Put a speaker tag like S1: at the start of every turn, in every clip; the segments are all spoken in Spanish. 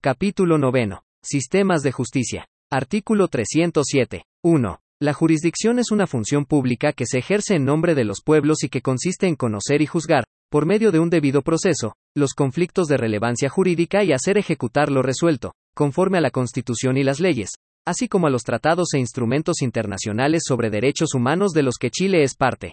S1: Capítulo 9. Sistemas de justicia. Artículo 307. 1. La jurisdicción es una función pública que se ejerce en nombre de los pueblos y que consiste en conocer y juzgar, por medio de un debido proceso, los conflictos de relevancia jurídica y hacer ejecutar lo resuelto, conforme a la Constitución y las leyes, así como a los tratados e instrumentos internacionales sobre derechos humanos de los que Chile es parte.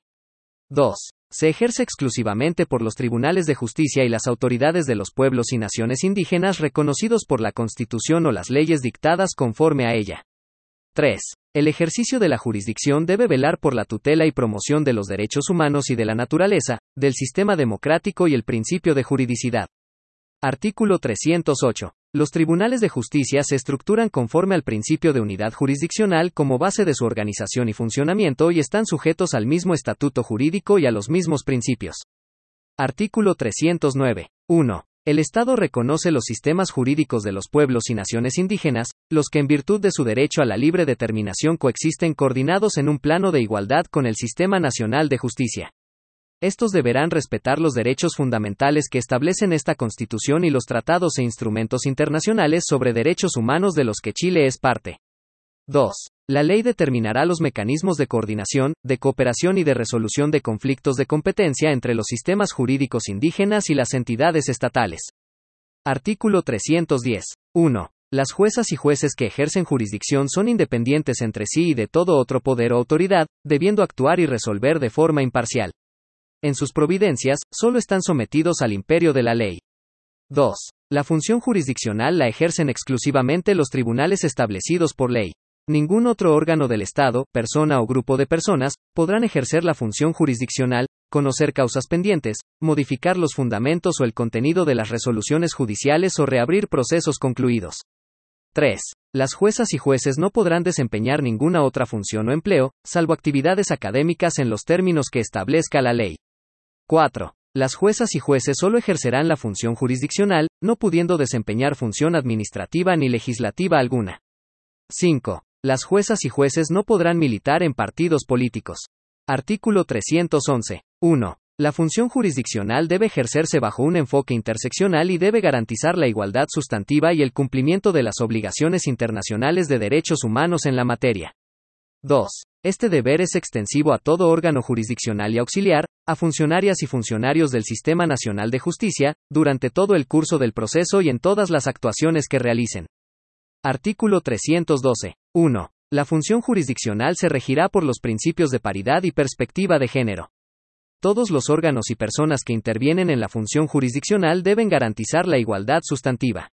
S1: 2. Se ejerce exclusivamente por los tribunales de justicia y las autoridades de los pueblos y naciones indígenas reconocidos por la Constitución o las leyes dictadas conforme a ella. 3. El ejercicio de la jurisdicción debe velar por la tutela y promoción de los derechos humanos y de la naturaleza, del sistema democrático y el principio de juridicidad. Artículo 308. Los tribunales de justicia se estructuran conforme al principio de unidad jurisdiccional como base de su organización y funcionamiento y están sujetos al mismo estatuto jurídico y a los mismos principios. Artículo 309. 1. El Estado reconoce los sistemas jurídicos de los pueblos y naciones indígenas, los que en virtud de su derecho a la libre determinación coexisten coordinados en un plano de igualdad con el Sistema Nacional de Justicia. Estos deberán respetar los derechos fundamentales que establecen esta Constitución y los tratados e instrumentos internacionales sobre derechos humanos de los que Chile es parte. 2. La ley determinará los mecanismos de coordinación, de cooperación y de resolución de conflictos de competencia entre los sistemas jurídicos indígenas y las entidades estatales. Artículo 310. 1. Las juezas y jueces que ejercen jurisdicción son independientes entre sí y de todo otro poder o autoridad, debiendo actuar y resolver de forma imparcial. En sus providencias, solo están sometidos al imperio de la ley. 2. La función jurisdiccional la ejercen exclusivamente los tribunales establecidos por ley. Ningún otro órgano del Estado, persona o grupo de personas, podrán ejercer la función jurisdiccional, conocer causas pendientes, modificar los fundamentos o el contenido de las resoluciones judiciales o reabrir procesos concluidos. 3. Las juezas y jueces no podrán desempeñar ninguna otra función o empleo, salvo actividades académicas en los términos que establezca la ley. 4. Las juezas y jueces solo ejercerán la función jurisdiccional, no pudiendo desempeñar función administrativa ni legislativa alguna. 5. Las juezas y jueces no podrán militar en partidos políticos. Artículo 311. 1. La función jurisdiccional debe ejercerse bajo un enfoque interseccional y debe garantizar la igualdad sustantiva y el cumplimiento de las obligaciones internacionales de derechos humanos en la materia. 2. Este deber es extensivo a todo órgano jurisdiccional y auxiliar, a funcionarias y funcionarios del Sistema Nacional de Justicia, durante todo el curso del proceso y en todas las actuaciones que realicen. Artículo 312. 1. La función jurisdiccional se regirá por los principios de paridad y perspectiva de género. Todos los órganos y personas que intervienen en la función jurisdiccional deben garantizar la igualdad sustantiva.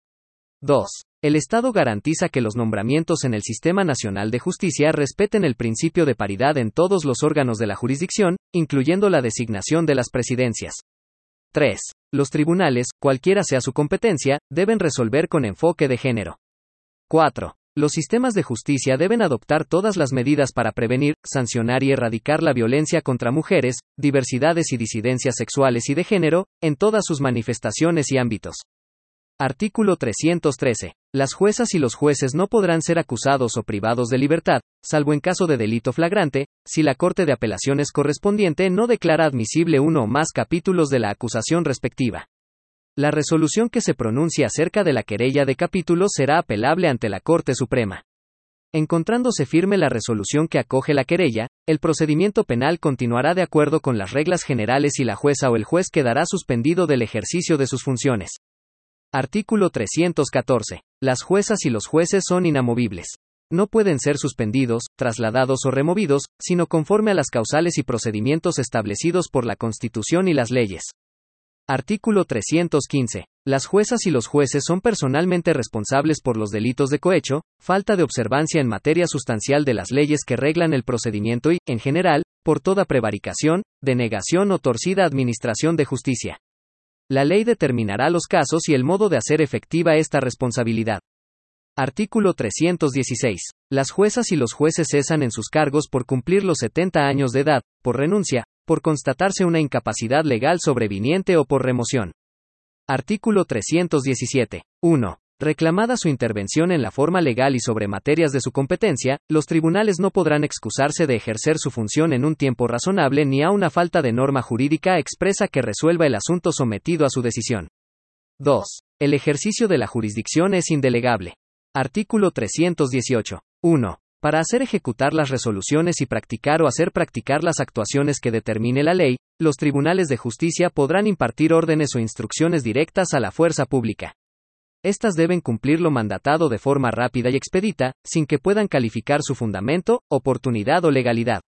S1: 2. El Estado garantiza que los nombramientos en el Sistema Nacional de Justicia respeten el principio de paridad en todos los órganos de la jurisdicción, incluyendo la designación de las presidencias. 3. Los tribunales, cualquiera sea su competencia, deben resolver con enfoque de género. 4. Los sistemas de justicia deben adoptar todas las medidas para prevenir, sancionar y erradicar la violencia contra mujeres, diversidades y disidencias sexuales y de género, en todas sus manifestaciones y ámbitos. Artículo 313. Las juezas y los jueces no podrán ser acusados o privados de libertad, salvo en caso de delito flagrante, si la Corte de Apelaciones correspondiente no declara admisible uno o más capítulos de la acusación respectiva. La resolución que se pronuncie acerca de la querella de capítulo será apelable ante la Corte Suprema. Encontrándose firme la resolución que acoge la querella, el procedimiento penal continuará de acuerdo con las reglas generales y la jueza o el juez quedará suspendido del ejercicio de sus funciones. Artículo 314. Las juezas y los jueces son inamovibles. No pueden ser suspendidos, trasladados o removidos, sino conforme a las causales y procedimientos establecidos por la Constitución y las leyes. Artículo 315. Las juezas y los jueces son personalmente responsables por los delitos de cohecho, falta de observancia en materia sustancial de las leyes que reglan el procedimiento y, en general, por toda prevaricación, denegación o torcida administración de justicia. La ley determinará los casos y el modo de hacer efectiva esta responsabilidad. Artículo 316. Las juezas y los jueces cesan en sus cargos por cumplir los 70 años de edad, por renuncia, por constatarse una incapacidad legal sobreviniente o por remoción. Artículo 317. 1. Reclamada su intervención en la forma legal y sobre materias de su competencia, los tribunales no podrán excusarse de ejercer su función en un tiempo razonable ni a una falta de norma jurídica expresa que resuelva el asunto sometido a su decisión. 2. El ejercicio de la jurisdicción es indelegable. Artículo 318. 1. Para hacer ejecutar las resoluciones y practicar o hacer practicar las actuaciones que determine la ley, los tribunales de justicia podrán impartir órdenes o instrucciones directas a la fuerza pública. Estas deben cumplir lo mandatado de forma rápida y expedita, sin que puedan calificar su fundamento, oportunidad o legalidad.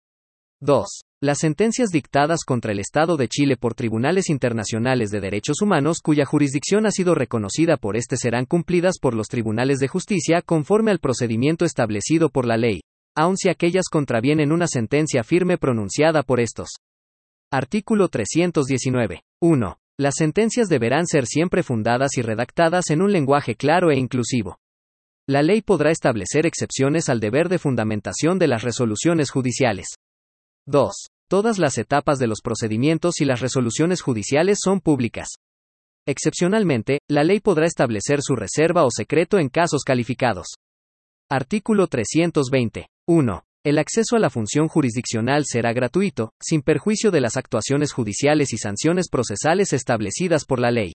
S1: 2. Las sentencias dictadas contra el Estado de Chile por tribunales internacionales de derechos humanos cuya jurisdicción ha sido reconocida por este serán cumplidas por los tribunales de justicia conforme al procedimiento establecido por la ley, aun si aquellas contravienen una sentencia firme pronunciada por estos. Artículo 319. 1. Las sentencias deberán ser siempre fundadas y redactadas en un lenguaje claro e inclusivo. La ley podrá establecer excepciones al deber de fundamentación de las resoluciones judiciales. 2. Todas las etapas de los procedimientos y las resoluciones judiciales son públicas. Excepcionalmente, la ley podrá establecer su reserva o secreto en casos calificados. Artículo 320. 1. El acceso a la función jurisdiccional será gratuito, sin perjuicio de las actuaciones judiciales y sanciones procesales establecidas por la ley.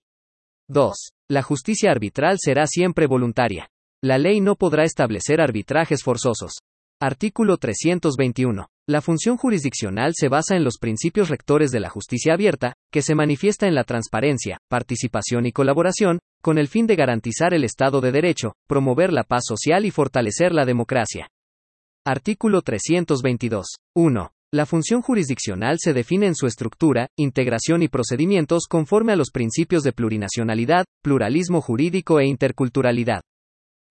S1: 2. La justicia arbitral será siempre voluntaria. La ley no podrá establecer arbitrajes forzosos. Artículo 321. La función jurisdiccional se basa en los principios rectores de la justicia abierta, que se manifiesta en la transparencia, participación y colaboración, con el fin de garantizar el Estado de Derecho, promover la paz social y fortalecer la democracia. Artículo 322. 1. La función jurisdiccional se define en su estructura, integración y procedimientos conforme a los principios de plurinacionalidad, pluralismo jurídico e interculturalidad.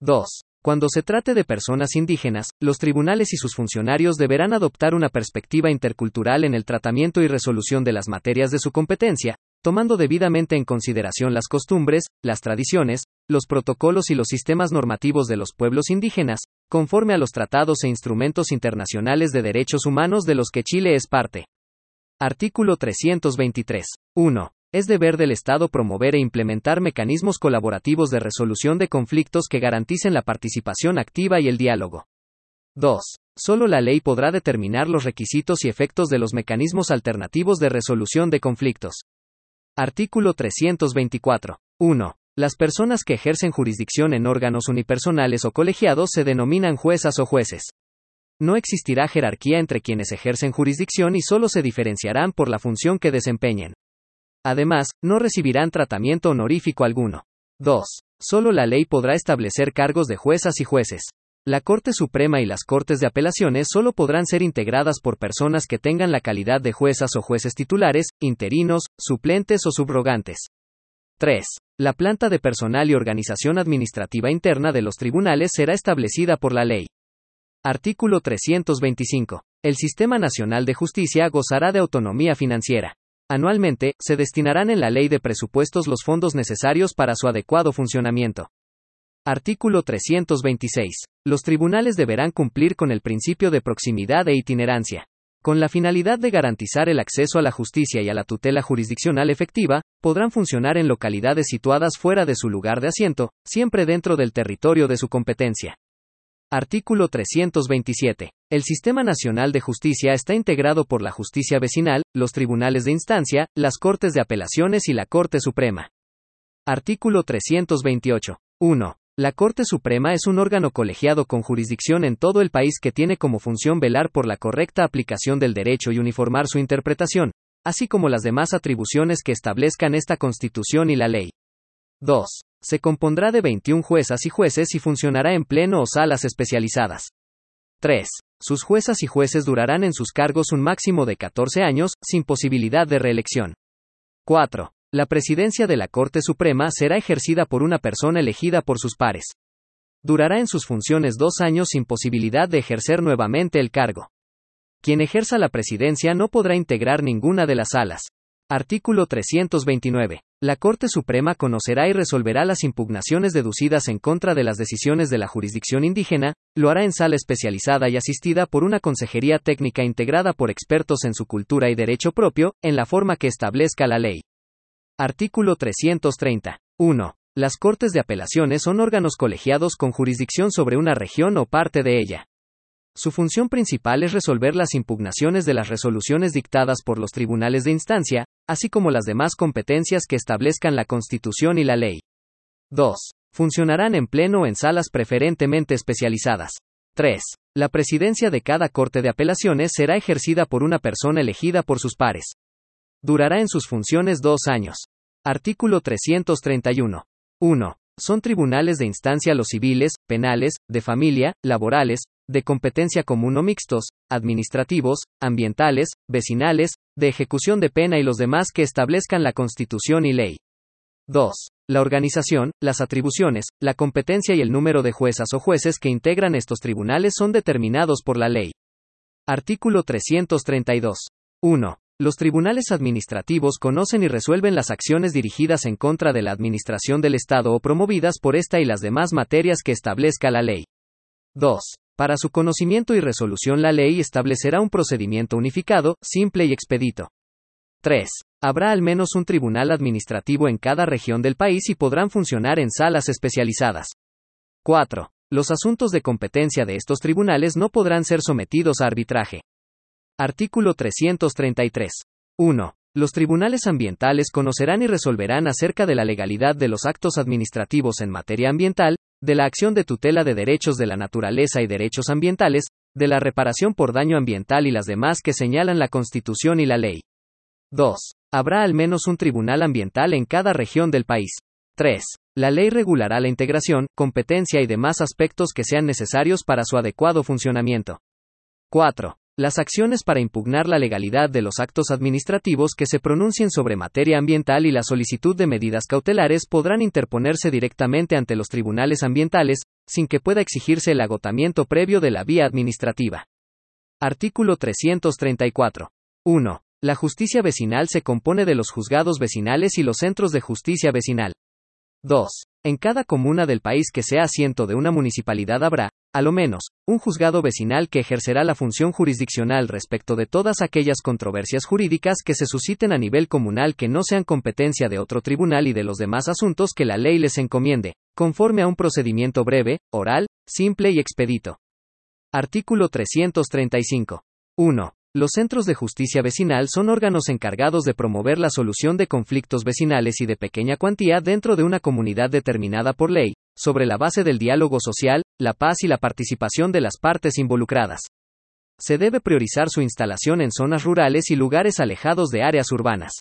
S1: 2. Cuando se trate de personas indígenas, los tribunales y sus funcionarios deberán adoptar una perspectiva intercultural en el tratamiento y resolución de las materias de su competencia, tomando debidamente en consideración las costumbres, las tradiciones, los protocolos y los sistemas normativos de los pueblos indígenas, conforme a los tratados e instrumentos internacionales de derechos humanos de los que Chile es parte. Artículo 323. 1. Es deber del Estado promover e implementar mecanismos colaborativos de resolución de conflictos que garanticen la participación activa y el diálogo. 2. Solo la ley podrá determinar los requisitos y efectos de los mecanismos alternativos de resolución de conflictos. Artículo 324. 1. Las personas que ejercen jurisdicción en órganos unipersonales o colegiados se denominan juezas o jueces. No existirá jerarquía entre quienes ejercen jurisdicción y solo se diferenciarán por la función que desempeñen. Además, no recibirán tratamiento honorífico alguno. 2. Solo la ley podrá establecer cargos de juezas y jueces. La Corte Suprema y las Cortes de Apelaciones solo podrán ser integradas por personas que tengan la calidad de juezas o jueces titulares, interinos, suplentes o subrogantes. 3. La planta de personal y organización administrativa interna de los tribunales será establecida por la ley. Artículo 325. El Sistema Nacional de Justicia gozará de autonomía financiera. Anualmente, se destinarán en la ley de presupuestos los fondos necesarios para su adecuado funcionamiento. Artículo 326. Los tribunales deberán cumplir con el principio de proximidad e itinerancia. Con la finalidad de garantizar el acceso a la justicia y a la tutela jurisdiccional efectiva, podrán funcionar en localidades situadas fuera de su lugar de asiento, siempre dentro del territorio de su competencia. Artículo 327. El Sistema Nacional de Justicia está integrado por la justicia vecinal, los tribunales de instancia, las Cortes de Apelaciones y la Corte Suprema. Artículo 328. 1. La Corte Suprema es un órgano colegiado con jurisdicción en todo el país que tiene como función velar por la correcta aplicación del derecho y uniformar su interpretación, así como las demás atribuciones que establezcan esta Constitución y la ley. 2. Se compondrá de 21 juezas y jueces y funcionará en pleno o salas especializadas. 3. Sus juezas y jueces durarán en sus cargos un máximo de 14 años, sin posibilidad de reelección. 4. La presidencia de la Corte Suprema será ejercida por una persona elegida por sus pares. Durará en sus funciones dos años sin posibilidad de ejercer nuevamente el cargo. Quien ejerza la presidencia no podrá integrar ninguna de las salas. Artículo 329. La Corte Suprema conocerá y resolverá las impugnaciones deducidas en contra de las decisiones de la jurisdicción indígena, lo hará en sala especializada y asistida por una consejería técnica integrada por expertos en su cultura y derecho propio, en la forma que establezca la ley. Artículo 330. 1. Las Cortes de Apelaciones son órganos colegiados con jurisdicción sobre una región o parte de ella. Su función principal es resolver las impugnaciones de las resoluciones dictadas por los tribunales de instancia, así como las demás competencias que establezcan la Constitución y la ley. 2. Funcionarán en pleno en salas preferentemente especializadas. 3. La presidencia de cada Corte de Apelaciones será ejercida por una persona elegida por sus pares. Durará en sus funciones dos años. Artículo 331. 1. Son tribunales de instancia los civiles, penales, de familia, laborales, de competencia común o mixtos, administrativos, ambientales, vecinales, de ejecución de pena y los demás que establezcan la Constitución y ley. 2. La organización, las atribuciones, la competencia y el número de juezas o jueces que integran estos tribunales son determinados por la ley. Artículo 332. 1. Los tribunales administrativos conocen y resuelven las acciones dirigidas en contra de la administración del Estado o promovidas por esta y las demás materias que establezca la ley. 2. Para su conocimiento y resolución la ley establecerá un procedimiento unificado, simple y expedito. 3. Habrá al menos un tribunal administrativo en cada región del país y podrán funcionar en salas especializadas. 4. Los asuntos de competencia de estos tribunales no podrán ser sometidos a arbitraje. Artículo 333. 1. Los tribunales ambientales conocerán y resolverán acerca de la legalidad de los actos administrativos en materia ambiental, de la acción de tutela de derechos de la naturaleza y derechos ambientales, de la reparación por daño ambiental y las demás que señalan la Constitución y la ley. 2. Habrá al menos un tribunal ambiental en cada región del país. 3. La ley regulará la integración, competencia y demás aspectos que sean necesarios para su adecuado funcionamiento. 4. Las acciones para impugnar la legalidad de los actos administrativos que se pronuncien sobre materia ambiental y la solicitud de medidas cautelares podrán interponerse directamente ante los tribunales ambientales, sin que pueda exigirse el agotamiento previo de la vía administrativa. Artículo 334. 1. La justicia vecinal se compone de los juzgados vecinales y los centros de justicia vecinal. 2. En cada comuna del país que sea asiento de una municipalidad habrá, a lo menos, un juzgado vecinal que ejercerá la función jurisdiccional respecto de todas aquellas controversias jurídicas que se susciten a nivel comunal que no sean competencia de otro tribunal y de los demás asuntos que la ley les encomiende, conforme a un procedimiento breve, oral, simple y expedito. Artículo 335. 1. Los centros de justicia vecinal son órganos encargados de promover la solución de conflictos vecinales y de pequeña cuantía dentro de una comunidad determinada por ley, sobre la base del diálogo social, la paz y la participación de las partes involucradas. Se debe priorizar su instalación en zonas rurales y lugares alejados de áreas urbanas.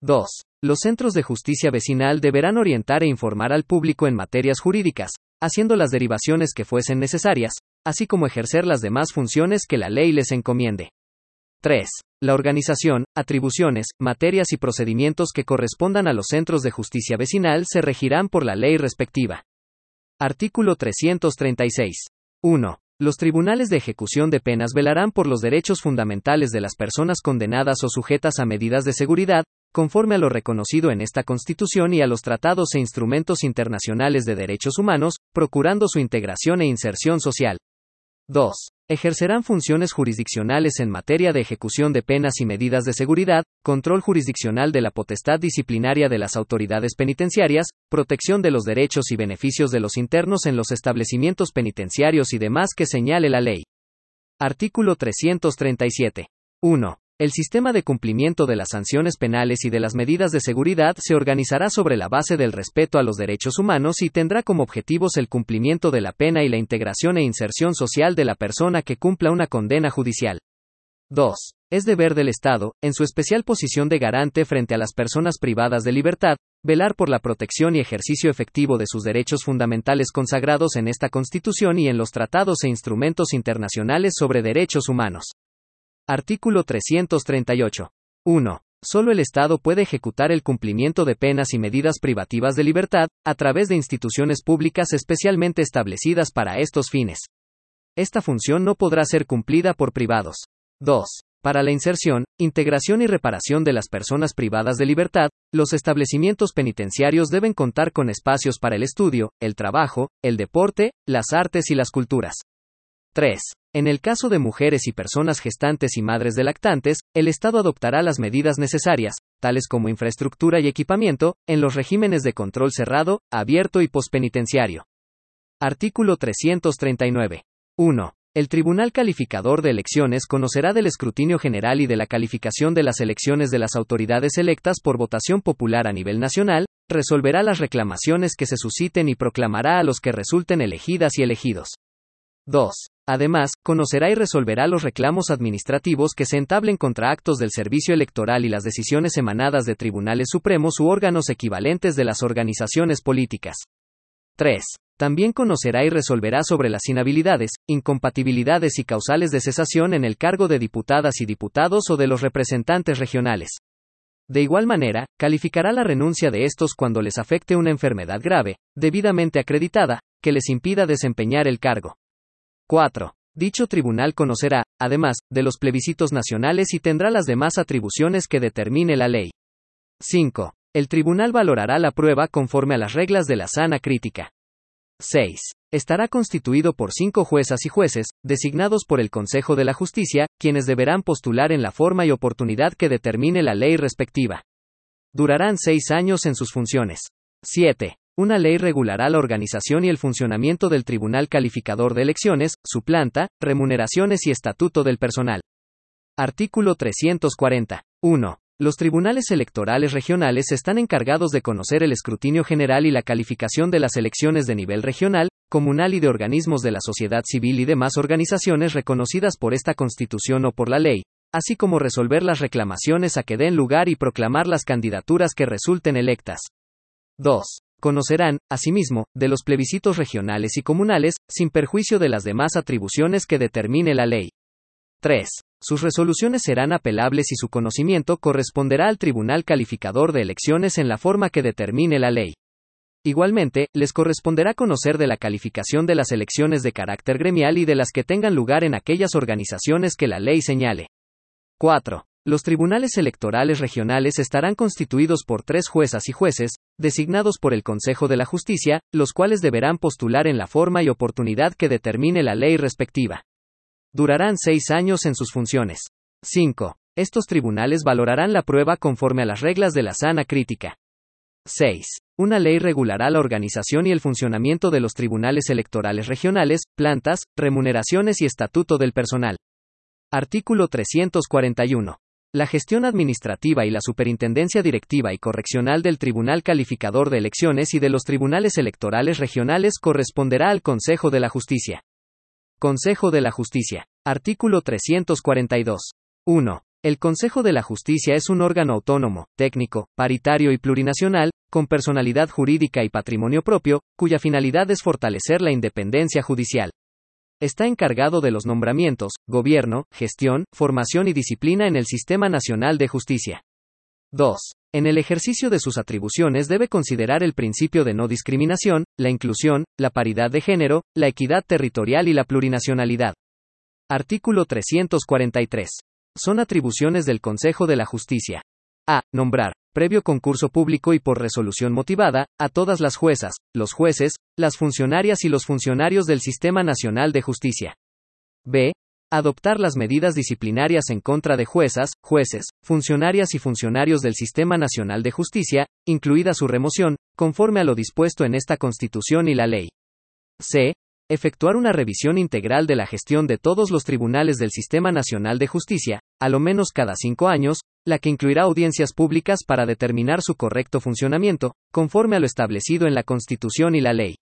S1: 2. Los centros de justicia vecinal deberán orientar e informar al público en materias jurídicas, haciendo las derivaciones que fuesen necesarias, así como ejercer las demás funciones que la ley les encomiende. 3. La organización, atribuciones, materias y procedimientos que correspondan a los centros de justicia vecinal se regirán por la ley respectiva. Artículo 336. 1. Los tribunales de ejecución de penas velarán por los derechos fundamentales de las personas condenadas o sujetas a medidas de seguridad, conforme a lo reconocido en esta Constitución y a los tratados e instrumentos internacionales de derechos humanos, procurando su integración e inserción social. 2. Ejercerán funciones jurisdiccionales en materia de ejecución de penas y medidas de seguridad, control jurisdiccional de la potestad disciplinaria de las autoridades penitenciarias, protección de los derechos y beneficios de los internos en los establecimientos penitenciarios y demás que señale la ley. Artículo 337. 1. El sistema de cumplimiento de las sanciones penales y de las medidas de seguridad se organizará sobre la base del respeto a los derechos humanos y tendrá como objetivos el cumplimiento de la pena y la integración e inserción social de la persona que cumpla una condena judicial. 2. Es deber del Estado, en su especial posición de garante frente a las personas privadas de libertad, velar por la protección y ejercicio efectivo de sus derechos fundamentales consagrados en esta Constitución y en los tratados e instrumentos internacionales sobre derechos humanos. Artículo 338. 1. Solo el Estado puede ejecutar el cumplimiento de penas y medidas privativas de libertad, a través de instituciones públicas especialmente establecidas para estos fines. Esta función no podrá ser cumplida por privados. 2. Para la inserción, integración y reparación de las personas privadas de libertad, los establecimientos penitenciarios deben contar con espacios para el estudio, el trabajo, el deporte, las artes y las culturas. 3. En el caso de mujeres y personas gestantes y madres de lactantes, el Estado adoptará las medidas necesarias, tales como infraestructura y equipamiento, en los regímenes de control cerrado, abierto y pospenitenciario. Artículo 339. 1. El Tribunal Calificador de Elecciones conocerá del escrutinio general y de la calificación de las elecciones de las autoridades electas por votación popular a nivel nacional, resolverá las reclamaciones que se susciten y proclamará a los que resulten elegidas y elegidos. 2. Además, conocerá y resolverá los reclamos administrativos que se entablen contra actos del servicio electoral y las decisiones emanadas de tribunales supremos u órganos equivalentes de las organizaciones políticas. 3. También conocerá y resolverá sobre las inhabilidades, incompatibilidades y causales de cesación en el cargo de diputadas y diputados o de los representantes regionales. De igual manera, calificará la renuncia de estos cuando les afecte una enfermedad grave, debidamente acreditada, que les impida desempeñar el cargo. 4. Dicho tribunal conocerá, además, de los plebiscitos nacionales y tendrá las demás atribuciones que determine la ley. 5. El tribunal valorará la prueba conforme a las reglas de la sana crítica. 6. Estará constituido por cinco juezas y jueces, designados por el Consejo de la Justicia, quienes deberán postular en la forma y oportunidad que determine la ley respectiva. Durarán seis años en sus funciones. 7. Una ley regulará la organización y el funcionamiento del Tribunal Calificador de Elecciones, su planta, remuneraciones y estatuto del personal. Artículo 340. 1. Los tribunales electorales regionales están encargados de conocer el escrutinio general y la calificación de las elecciones de nivel regional, comunal y de organismos de la sociedad civil y demás organizaciones reconocidas por esta Constitución o por la ley, así como resolver las reclamaciones a que den lugar y proclamar las candidaturas que resulten electas. 2. Conocerán, asimismo, de los plebiscitos regionales y comunales, sin perjuicio de las demás atribuciones que determine la ley. 3. Sus resoluciones serán apelables y su conocimiento corresponderá al Tribunal Calificador de Elecciones en la forma que determine la ley. Igualmente, les corresponderá conocer de la calificación de las elecciones de carácter gremial y de las que tengan lugar en aquellas organizaciones que la ley señale. 4. Los tribunales electorales regionales estarán constituidos por tres juezas y jueces, designados por el Consejo de la Justicia, los cuales deberán postular en la forma y oportunidad que determine la ley respectiva. Durarán seis años en sus funciones. 5. Estos tribunales valorarán la prueba conforme a las reglas de la sana crítica. 6. Una ley regulará la organización y el funcionamiento de los tribunales electorales regionales, plantas, remuneraciones y estatuto del personal. Artículo 341. La gestión administrativa y la superintendencia directiva y correccional del Tribunal Calificador de Elecciones y de los tribunales electorales regionales corresponderá al Consejo de la Justicia. Consejo de la Justicia. Artículo 342. 1. El Consejo de la Justicia es un órgano autónomo, técnico, paritario y plurinacional, con personalidad jurídica y patrimonio propio, cuya finalidad es fortalecer la independencia judicial. Está encargado de los nombramientos, gobierno, gestión, formación y disciplina en el Sistema Nacional de Justicia. 2. En el ejercicio de sus atribuciones debe considerar el principio de no discriminación, la inclusión, la paridad de género, la equidad territorial y la plurinacionalidad. Artículo 343. Son atribuciones del Consejo de la Justicia. A. Nombrar, previo concurso público y por resolución motivada, a todas las juezas, los jueces, las funcionarias y los funcionarios del Sistema Nacional de Justicia. B adoptar las medidas disciplinarias en contra de juezas, jueces, funcionarias y funcionarios del Sistema Nacional de Justicia, incluida su remoción, conforme a lo dispuesto en esta Constitución y la ley. C. Efectuar una revisión integral de la gestión de todos los tribunales del Sistema Nacional de Justicia, a lo menos cada cinco años, la que incluirá audiencias públicas para determinar su correcto funcionamiento, conforme a lo establecido en la Constitución y la ley.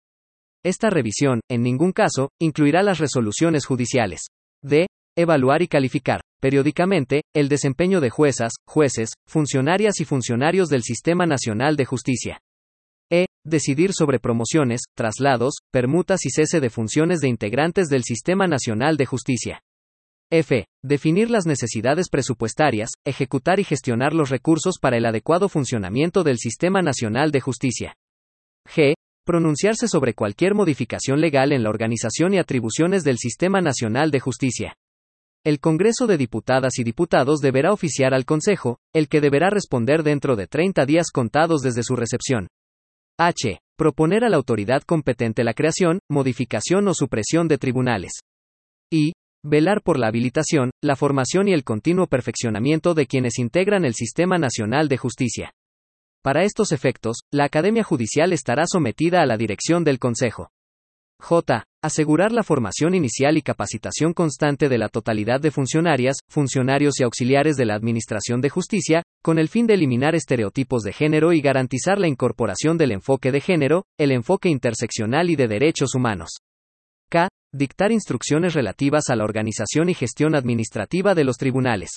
S1: Esta revisión, en ningún caso, incluirá las resoluciones judiciales. D. Evaluar y calificar, periódicamente, el desempeño de juezas, jueces, funcionarias y funcionarios del Sistema Nacional de Justicia. Decidir sobre promociones, traslados, permutas y cese de funciones de integrantes del Sistema Nacional de Justicia. F. Definir las necesidades presupuestarias, ejecutar y gestionar los recursos para el adecuado funcionamiento del Sistema Nacional de Justicia. G pronunciarse sobre cualquier modificación legal en la organización y atribuciones del Sistema Nacional de Justicia. El Congreso de Diputadas y Diputados deberá oficiar al Consejo, el que deberá responder dentro de 30 días contados desde su recepción. H. Proponer a la autoridad competente la creación, modificación o supresión de tribunales. I. Velar por la habilitación, la formación y el continuo perfeccionamiento de quienes integran el Sistema Nacional de Justicia. Para estos efectos, la Academia Judicial estará sometida a la dirección del Consejo. J. Asegurar la formación inicial y capacitación constante de la totalidad de funcionarias, funcionarios y auxiliares de la Administración de Justicia, con el fin de eliminar estereotipos de género y garantizar la incorporación del enfoque de género, el enfoque interseccional y de derechos humanos. K. Dictar instrucciones relativas a la organización y gestión administrativa de los tribunales.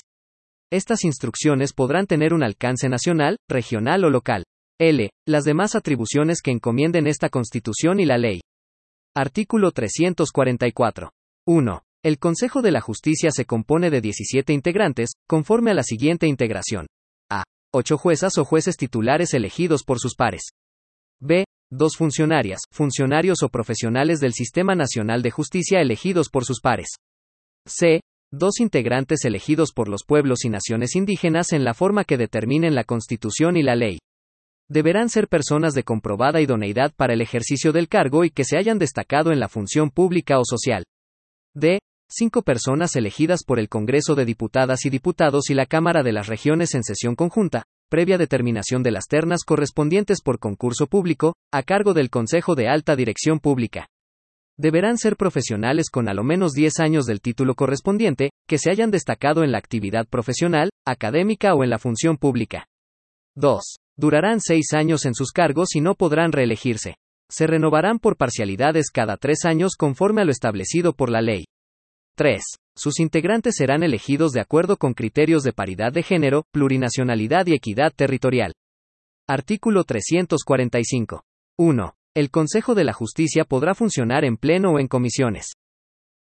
S1: Estas instrucciones podrán tener un alcance nacional, regional o local. L. Las demás atribuciones que encomienden esta Constitución y la ley. Artículo 344. 1. El Consejo de la Justicia se compone de 17 integrantes, conforme a la siguiente integración. 8 juezas o jueces titulares elegidos por sus pares. B. Dos funcionarias, funcionarios o profesionales del Sistema Nacional de Justicia elegidos por sus pares. C dos integrantes elegidos por los pueblos y naciones indígenas en la forma que determinen la Constitución y la ley. Deberán ser personas de comprobada idoneidad para el ejercicio del cargo y que se hayan destacado en la función pública o social. D. Cinco personas elegidas por el Congreso de Diputadas y Diputados y la Cámara de las Regiones en sesión conjunta, previa determinación de las ternas correspondientes por concurso público, a cargo del Consejo de Alta Dirección Pública. Deberán ser profesionales con a lo menos 10 años del título correspondiente, que se hayan destacado en la actividad profesional, académica o en la función pública. 2. Durarán 6 años en sus cargos y no podrán reelegirse. Se renovarán por parcialidades cada 3 años conforme a lo establecido por la ley. 3. Sus integrantes serán elegidos de acuerdo con criterios de paridad de género, plurinacionalidad y equidad territorial. Artículo 345. 1. El Consejo de la Justicia podrá funcionar en pleno o en comisiones.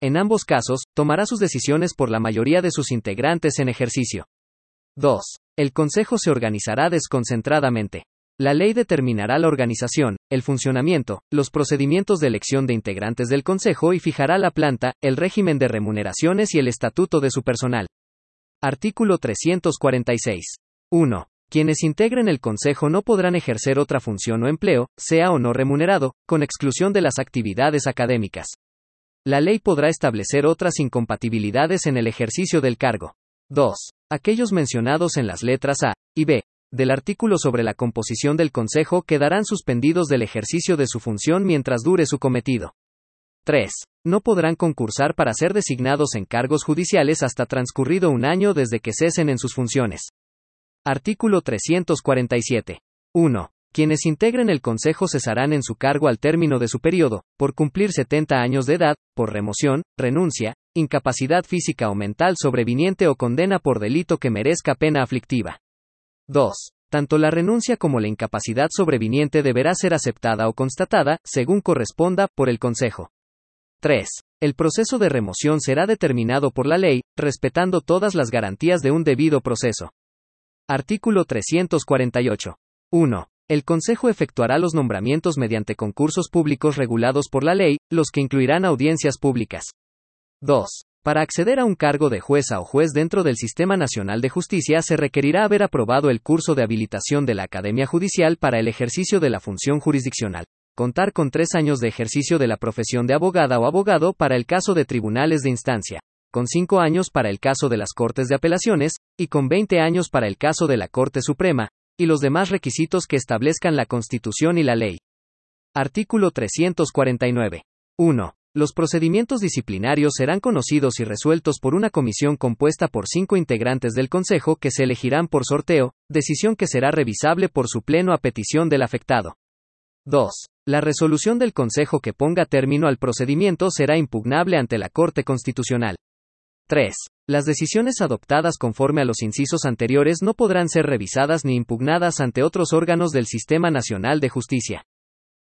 S1: En ambos casos, tomará sus decisiones por la mayoría de sus integrantes en ejercicio. 2. El Consejo se organizará desconcentradamente. La ley determinará la organización, el funcionamiento, los procedimientos de elección de integrantes del Consejo y fijará la planta, el régimen de remuneraciones y el estatuto de su personal. Artículo 346. 1. Quienes integren el Consejo no podrán ejercer otra función o empleo, sea o no remunerado, con exclusión de las actividades académicas. La ley podrá establecer otras incompatibilidades en el ejercicio del cargo. 2. Aquellos mencionados en las letras A y B del artículo sobre la composición del Consejo quedarán suspendidos del ejercicio de su función mientras dure su cometido. 3. No podrán concursar para ser designados en cargos judiciales hasta transcurrido un año desde que cesen en sus funciones. Artículo 347. 1. Quienes integren el Consejo cesarán en su cargo al término de su periodo, por cumplir 70 años de edad, por remoción, renuncia, incapacidad física o mental sobreviniente o condena por delito que merezca pena aflictiva. 2. Tanto la renuncia como la incapacidad sobreviniente deberá ser aceptada o constatada, según corresponda, por el Consejo. 3. El proceso de remoción será determinado por la ley, respetando todas las garantías de un debido proceso. Artículo 348. 1. El Consejo efectuará los nombramientos mediante concursos públicos regulados por la ley, los que incluirán audiencias públicas. 2. Para acceder a un cargo de jueza o juez dentro del Sistema Nacional de Justicia se requerirá haber aprobado el curso de habilitación de la Academia Judicial para el ejercicio de la función jurisdiccional, contar con tres años de ejercicio de la profesión de abogada o abogado para el caso de tribunales de instancia, con 5 años para el caso de las Cortes de Apelaciones, y con 20 años para el caso de la Corte Suprema, y los demás requisitos que establezcan la Constitución y la ley. Artículo 349. 1. Los procedimientos disciplinarios serán conocidos y resueltos por una comisión compuesta por cinco integrantes del Consejo que se elegirán por sorteo, decisión que será revisable por su pleno a petición del afectado. 2. La resolución del Consejo que ponga término al procedimiento será impugnable ante la Corte Constitucional. 3. Las decisiones adoptadas conforme a los incisos anteriores no podrán ser revisadas ni impugnadas ante otros órganos del Sistema Nacional de Justicia.